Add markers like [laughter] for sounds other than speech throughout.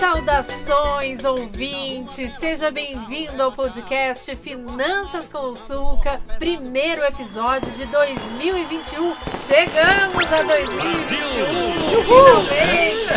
Saudações, ouvinte! Seja bem-vindo ao podcast Finanças com Sulca, primeiro episódio de 2021. Chegamos a 2021! Finalmente!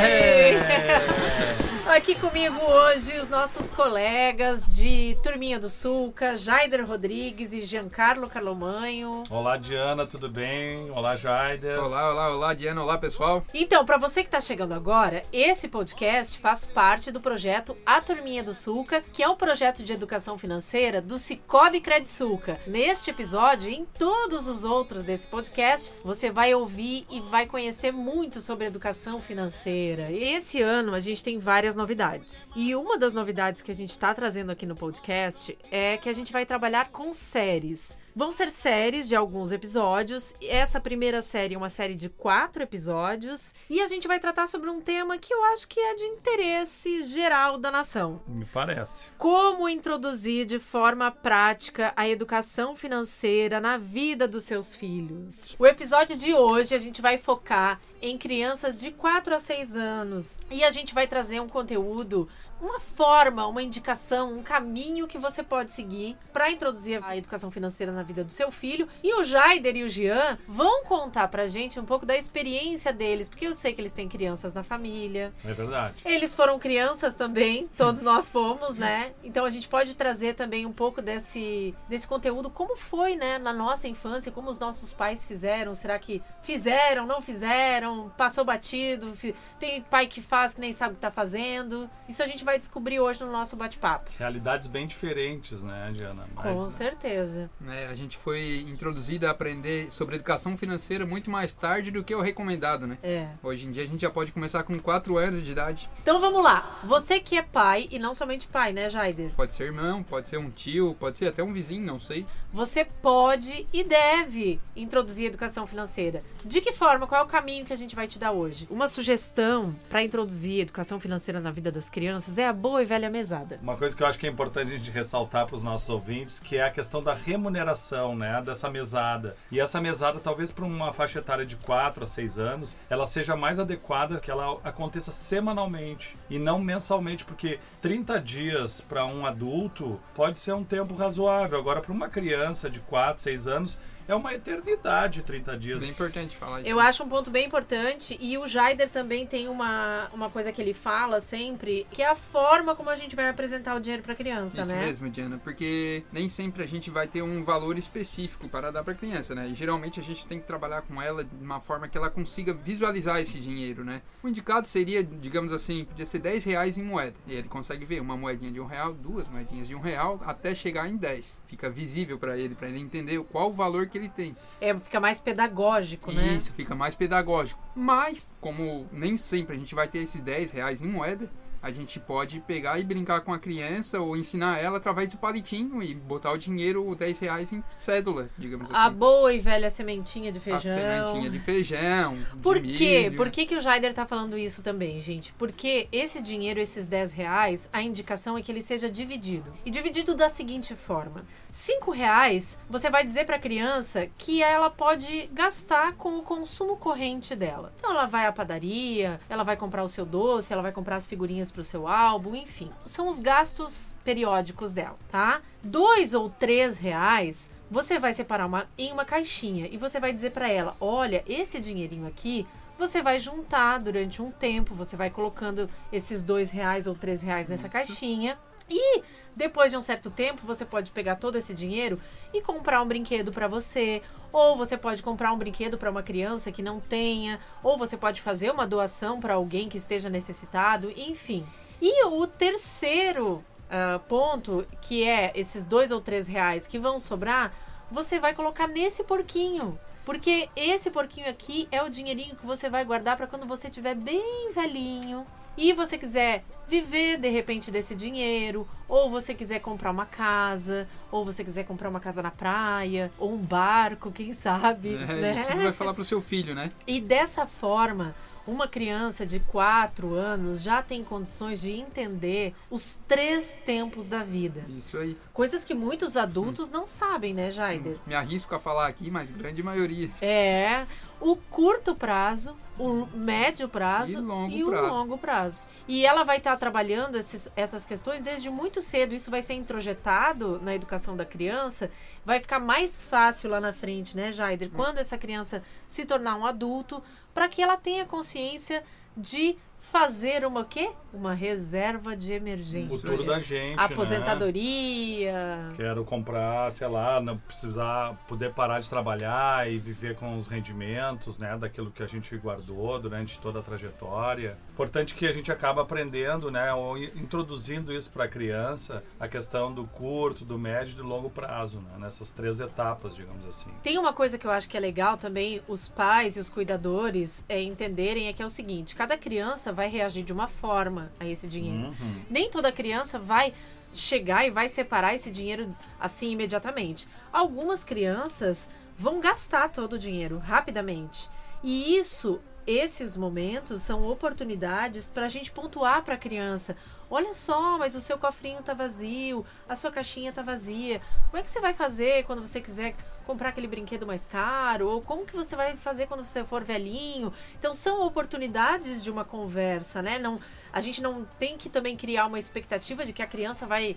Comigo hoje os nossos colegas de Turminha do Sulca, Jaider Rodrigues e Giancarlo Carlomanho. Olá, Diana, tudo bem? Olá, Jaider. Olá, olá, olá, Diana. Olá, pessoal. Então, para você que está chegando agora, esse podcast faz parte do projeto A Turminha do Sulca, que é um projeto de educação financeira do Cicobi Cred Sulca. Neste episódio e em todos os outros desse podcast, você vai ouvir e vai conhecer muito sobre educação financeira. E esse ano a gente tem várias novidades. E uma das novidades que a gente está trazendo aqui no podcast é que a gente vai trabalhar com séries. Vão ser séries de alguns episódios. Essa primeira série é uma série de quatro episódios. E a gente vai tratar sobre um tema que eu acho que é de interesse geral da nação. Me parece. Como introduzir de forma prática a educação financeira na vida dos seus filhos. O episódio de hoje a gente vai focar em crianças de 4 a 6 anos. E a gente vai trazer um conteúdo, uma forma, uma indicação, um caminho que você pode seguir para introduzir a educação financeira na vida do seu filho. E o Jaider e o Jean vão contar pra gente um pouco da experiência deles, porque eu sei que eles têm crianças na família. É verdade. Eles foram crianças também, [laughs] todos nós fomos, né? Então a gente pode trazer também um pouco desse, desse conteúdo, como foi, né, na nossa infância, como os nossos pais fizeram, será que fizeram, não fizeram? Passou batido, tem pai que faz que nem sabe o que tá fazendo. Isso a gente vai descobrir hoje no nosso bate-papo. Realidades bem diferentes, né, Diana? Mas, Com certeza. É, a gente foi introduzida a aprender sobre educação financeira muito mais tarde do que o recomendado, né? É. Hoje em dia a gente já pode começar com 4 anos de idade. Então vamos lá. Você que é pai, e não somente pai, né, Jaider? Pode ser irmão, pode ser um tio, pode ser até um vizinho, não sei. Você pode e deve introduzir educação financeira. De que forma? Qual é o caminho que a gente vai te dar hoje? Uma sugestão para introduzir educação financeira na vida das crianças é a boa e velha mesada. Uma coisa que eu acho que é importante a gente ressaltar para os nossos ouvintes, que é a questão da remuneração, né, dessa mesada. E essa mesada, talvez para uma faixa etária de 4 a 6 anos, ela seja mais adequada que ela aconteça semanalmente e não mensalmente, porque 30 dias para um adulto pode ser um tempo razoável. Agora, para uma criança de 4, 6 anos, é uma eternidade 30 dias. É importante falar isso. Eu acho um ponto bem importante e o Jaider também tem uma, uma coisa que ele fala sempre, que é a forma como a gente vai apresentar o dinheiro para criança, isso né? Isso mesmo, Diana, porque nem sempre a gente vai ter um valor específico para dar para criança, né? E geralmente a gente tem que trabalhar com ela de uma forma que ela consiga visualizar esse dinheiro, né? O indicado seria, digamos assim, podia ser 10 reais em moeda. E ele consegue ver uma moedinha de um real, duas moedinhas de um real, até chegar em 10. Fica visível para ele, para ele entender qual o valor que ele tem. É, fica mais pedagógico, né? Isso, fica mais pedagógico. Mas, como nem sempre a gente vai ter esses 10 reais em moeda, a gente pode pegar e brincar com a criança ou ensinar ela através do palitinho e botar o dinheiro, 10 reais em cédula, digamos assim. A boa e velha sementinha de feijão. A sementinha de feijão. Por de quê? milho. Por que, que o Jaider tá falando isso também, gente? Porque esse dinheiro, esses 10 reais, a indicação é que ele seja dividido. E dividido da seguinte forma: 5 reais você vai dizer pra criança que ela pode gastar com o consumo corrente dela. Então ela vai à padaria, ela vai comprar o seu doce, ela vai comprar as figurinhas pro seu álbum, enfim. São os gastos periódicos dela, tá? Dois ou três reais você vai separar uma, em uma caixinha e você vai dizer para ela: olha, esse dinheirinho aqui você vai juntar durante um tempo, você vai colocando esses dois reais ou três reais nessa caixinha. E depois de um certo tempo, você pode pegar todo esse dinheiro e comprar um brinquedo para você, ou você pode comprar um brinquedo para uma criança que não tenha, ou você pode fazer uma doação para alguém que esteja necessitado, enfim. E o terceiro uh, ponto, que é esses dois ou três reais que vão sobrar, você vai colocar nesse porquinho. Porque esse porquinho aqui é o dinheirinho que você vai guardar para quando você estiver bem velhinho e você quiser viver de repente desse dinheiro, ou você quiser comprar uma casa, ou você quiser comprar uma casa na praia, ou um barco, quem sabe, É, né? Isso vai falar pro seu filho, né? E dessa forma, uma criança de 4 anos já tem condições de entender os três tempos da vida. Isso aí. Coisas que muitos adultos não sabem, né, Jaider? Me arrisco a falar aqui, mas grande maioria. É o curto prazo, o médio prazo E longo o prazo. longo prazo. E ela vai estar trabalhando esses, essas questões desde muito cedo. Isso vai ser introjetado na educação da criança, vai ficar mais fácil lá na frente, né, Jaider? Hum. Quando essa criança se tornar um adulto, para que ela tenha consciência de fazer uma o quê? Uma reserva de emergência. Futuro da gente. Aposentadoria. Né? Quero comprar, sei lá, não precisar poder parar de trabalhar e viver com os rendimentos, né, daquilo que a gente guardou durante toda a trajetória. Importante que a gente acaba aprendendo, né, ou introduzindo isso para a criança, a questão do curto, do médio e do longo prazo, né, nessas três etapas, digamos assim. Tem uma coisa que eu acho que é legal também os pais e os cuidadores é, entenderem é que é o seguinte, cada criança vai reagir de uma forma a esse dinheiro. Uhum. Nem toda criança vai chegar e vai separar esse dinheiro assim imediatamente. Algumas crianças vão gastar todo o dinheiro rapidamente. E isso, esses momentos são oportunidades para a gente pontuar para a criança. Olha só, mas o seu cofrinho tá vazio, a sua caixinha tá vazia. Como é que você vai fazer quando você quiser comprar aquele brinquedo mais caro? Ou como que você vai fazer quando você for velhinho? Então são oportunidades de uma conversa, né? Não, a gente não tem que também criar uma expectativa de que a criança vai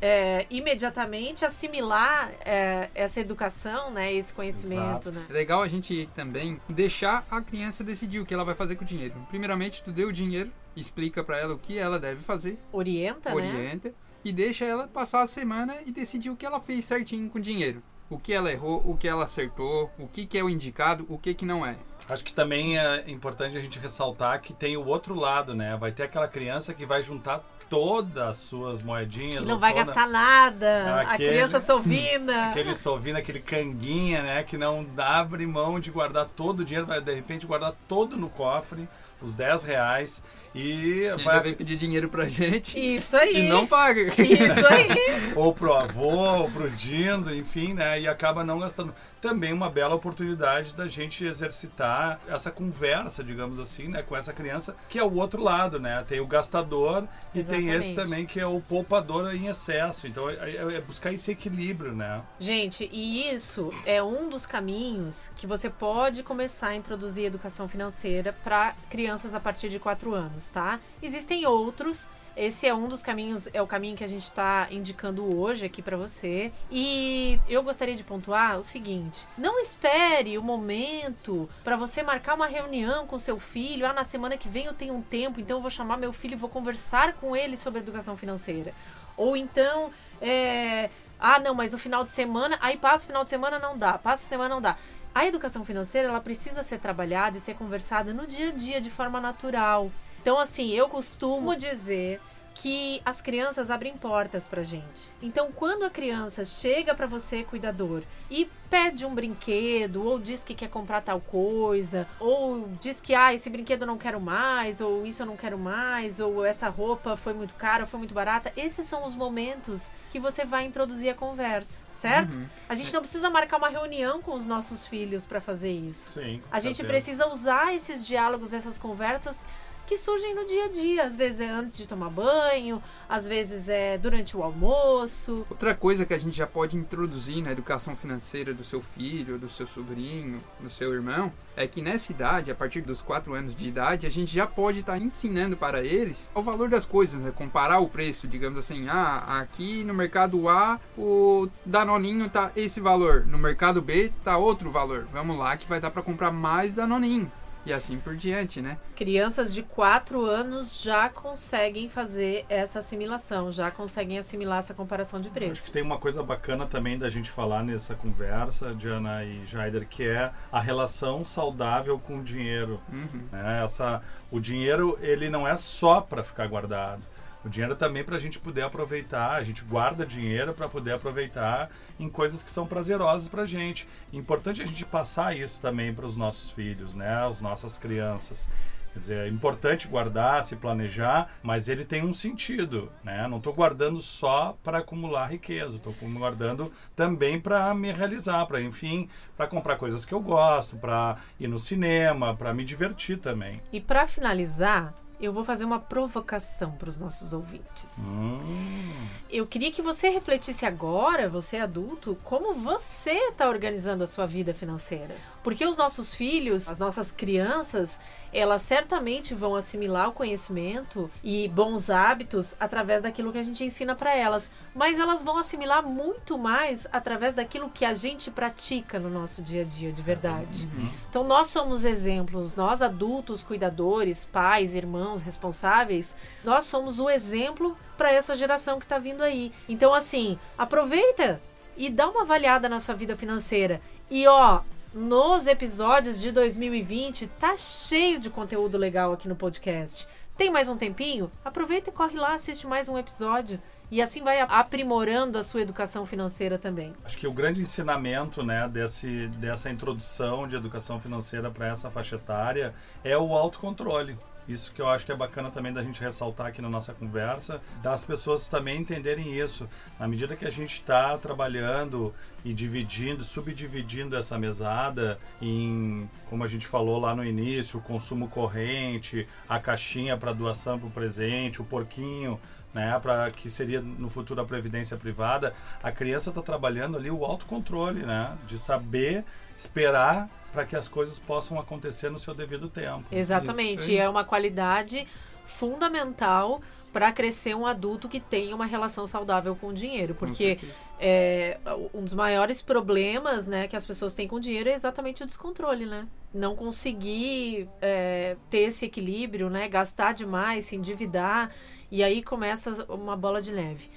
é, imediatamente assimilar é, essa educação, né? Esse conhecimento, Exato. né? É legal a gente também deixar a criança decidir o que ela vai fazer com o dinheiro. Primeiramente, tu deu o dinheiro, explica para ela o que ela deve fazer, Orienta, né? orienta e deixa ela passar a semana e decidir o que ela fez certinho com o dinheiro. O que ela errou, o que ela acertou, o que, que é o indicado, o que, que não é. Acho que também é importante a gente ressaltar que tem o outro lado, né? Vai ter aquela criança que vai juntar todas as suas moedinhas. Que não vai toda- gastar nada. Aquele- A criança sovina. [laughs] Aquele sovino, aquele canguinha, né? Que não abre mão de guardar todo o dinheiro, vai de repente guardar todo no cofre, os 10 reais. E E ainda vai vem pedir dinheiro pra gente Isso aí. e não paga. Isso aí. [laughs] ou pro avô, ou pro dindo, enfim, né? E acaba não gastando. Também uma bela oportunidade da gente exercitar essa conversa, digamos assim, né? Com essa criança, que é o outro lado, né? Tem o gastador e tem esse Exatamente. também que é o poupador em excesso. Então é, é buscar esse equilíbrio, né? Gente, e isso é um dos caminhos que você pode começar a introduzir educação financeira para crianças a partir de 4 anos, tá? Existem outros. Esse é um dos caminhos, é o caminho que a gente está indicando hoje aqui para você. E eu gostaria de pontuar o seguinte: não espere o momento para você marcar uma reunião com seu filho. Ah, na semana que vem eu tenho um tempo, então eu vou chamar meu filho e vou conversar com ele sobre educação financeira. Ou então, é, ah, não, mas no final de semana, aí passa o final de semana não dá, passa a semana não dá. A educação financeira, ela precisa ser trabalhada e ser conversada no dia a dia de forma natural. Então, assim, eu costumo dizer que as crianças abrem portas pra gente. Então, quando a criança chega pra você, cuidador, e pede um brinquedo, ou diz que quer comprar tal coisa, ou diz que ah, esse brinquedo eu não quero mais, ou isso eu não quero mais, ou essa roupa foi muito cara, ou foi muito barata, esses são os momentos que você vai introduzir a conversa, certo? Uhum. A gente não precisa marcar uma reunião com os nossos filhos pra fazer isso. Sim. A gente certeza. precisa usar esses diálogos, essas conversas que surgem no dia a dia. Às vezes é antes de tomar banho, às vezes é durante o almoço. Outra coisa que a gente já pode introduzir na educação financeira do seu filho, do seu sobrinho, do seu irmão, é que nessa idade, a partir dos 4 anos de idade, a gente já pode estar ensinando para eles o valor das coisas, né? comparar o preço, digamos assim, ah, aqui no mercado A o Danoninho tá esse valor, no mercado B tá outro valor. Vamos lá que vai dar para comprar mais Danoninho. E assim por diante, né? Crianças de 4 anos já conseguem fazer essa assimilação, já conseguem assimilar essa comparação de preços. Acho que tem uma coisa bacana também da gente falar nessa conversa, Diana e Jaider, que é a relação saudável com o dinheiro. Uhum. né? Essa, o dinheiro ele não é só para ficar guardado. O dinheiro também para a gente poder aproveitar. A gente guarda dinheiro para poder aproveitar em coisas que são prazerosas para a gente. Importante a gente passar isso também para os nossos filhos, né? As nossas crianças. Quer dizer, é importante guardar, se planejar, mas ele tem um sentido, né? Não estou guardando só para acumular riqueza, estou guardando também para me realizar, para enfim, para comprar coisas que eu gosto, para ir no cinema, para me divertir também. E para finalizar, eu vou fazer uma provocação para os nossos ouvintes. Hum, Eu queria que você refletisse agora, você adulto, como você está organizando a sua vida financeira. Porque os nossos filhos, as nossas crianças, elas certamente vão assimilar o conhecimento e bons hábitos através daquilo que a gente ensina para elas, mas elas vão assimilar muito mais através daquilo que a gente pratica no nosso dia a dia de verdade. Uhum. Então nós somos exemplos, nós adultos, cuidadores, pais, irmãos, responsáveis, nós somos o exemplo para essa geração que está vindo aí. Então assim, aproveita e dá uma avaliada na sua vida financeira. E ó, nos episódios de 2020 tá cheio de conteúdo legal aqui no podcast. Tem mais um tempinho? Aproveita e corre lá, assiste mais um episódio. E assim vai aprimorando a sua educação financeira também. Acho que o grande ensinamento né, desse, dessa introdução de educação financeira para essa faixa etária é o autocontrole. Isso que eu acho que é bacana também da gente ressaltar aqui na nossa conversa, das pessoas também entenderem isso. Na medida que a gente está trabalhando e dividindo, subdividindo essa mesada em, como a gente falou lá no início, o consumo corrente, a caixinha para doação para o presente, o porquinho né, para que seria no futuro a previdência privada, a criança está trabalhando ali o autocontrole, né, de saber esperar para que as coisas possam acontecer no seu devido tempo. Exatamente, é uma qualidade fundamental para crescer um adulto que tenha uma relação saudável com o dinheiro, porque é, um dos maiores problemas, né, que as pessoas têm com o dinheiro é exatamente o descontrole, né? Não conseguir é, ter esse equilíbrio, né, gastar demais, se endividar e aí começa uma bola de neve.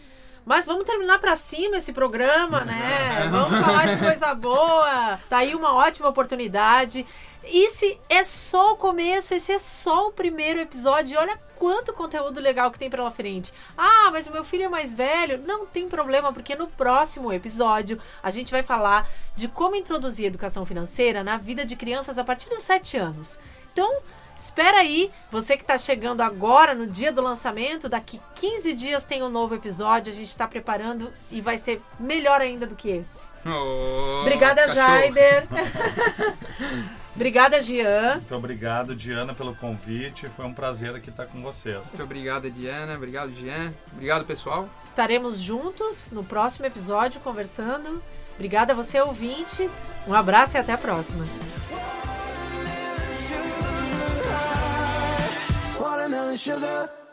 Mas vamos terminar para cima esse programa, né? [laughs] Vamos falar de coisa boa. Tá aí uma ótima oportunidade. Esse é só o começo, esse é só o primeiro episódio. Olha quanto conteúdo legal que tem pela frente. Ah, mas o meu filho é mais velho. Não tem problema, porque no próximo episódio a gente vai falar de como introduzir educação financeira na vida de crianças a partir dos 7 anos. Então, Espera aí, você que está chegando agora no dia do lançamento, daqui 15 dias tem um novo episódio, a gente está preparando e vai ser melhor ainda do que esse. Oh, Obrigada, cachorro. Jaider. [laughs] Obrigada, Gian. Muito obrigado, Diana, pelo convite. Foi um prazer aqui estar com vocês. Muito obrigado, Diana. Obrigado, Gian. Obrigado, pessoal. Estaremos juntos no próximo episódio conversando. Obrigada a você, ouvinte. Um abraço e até a próxima. smelling sugar.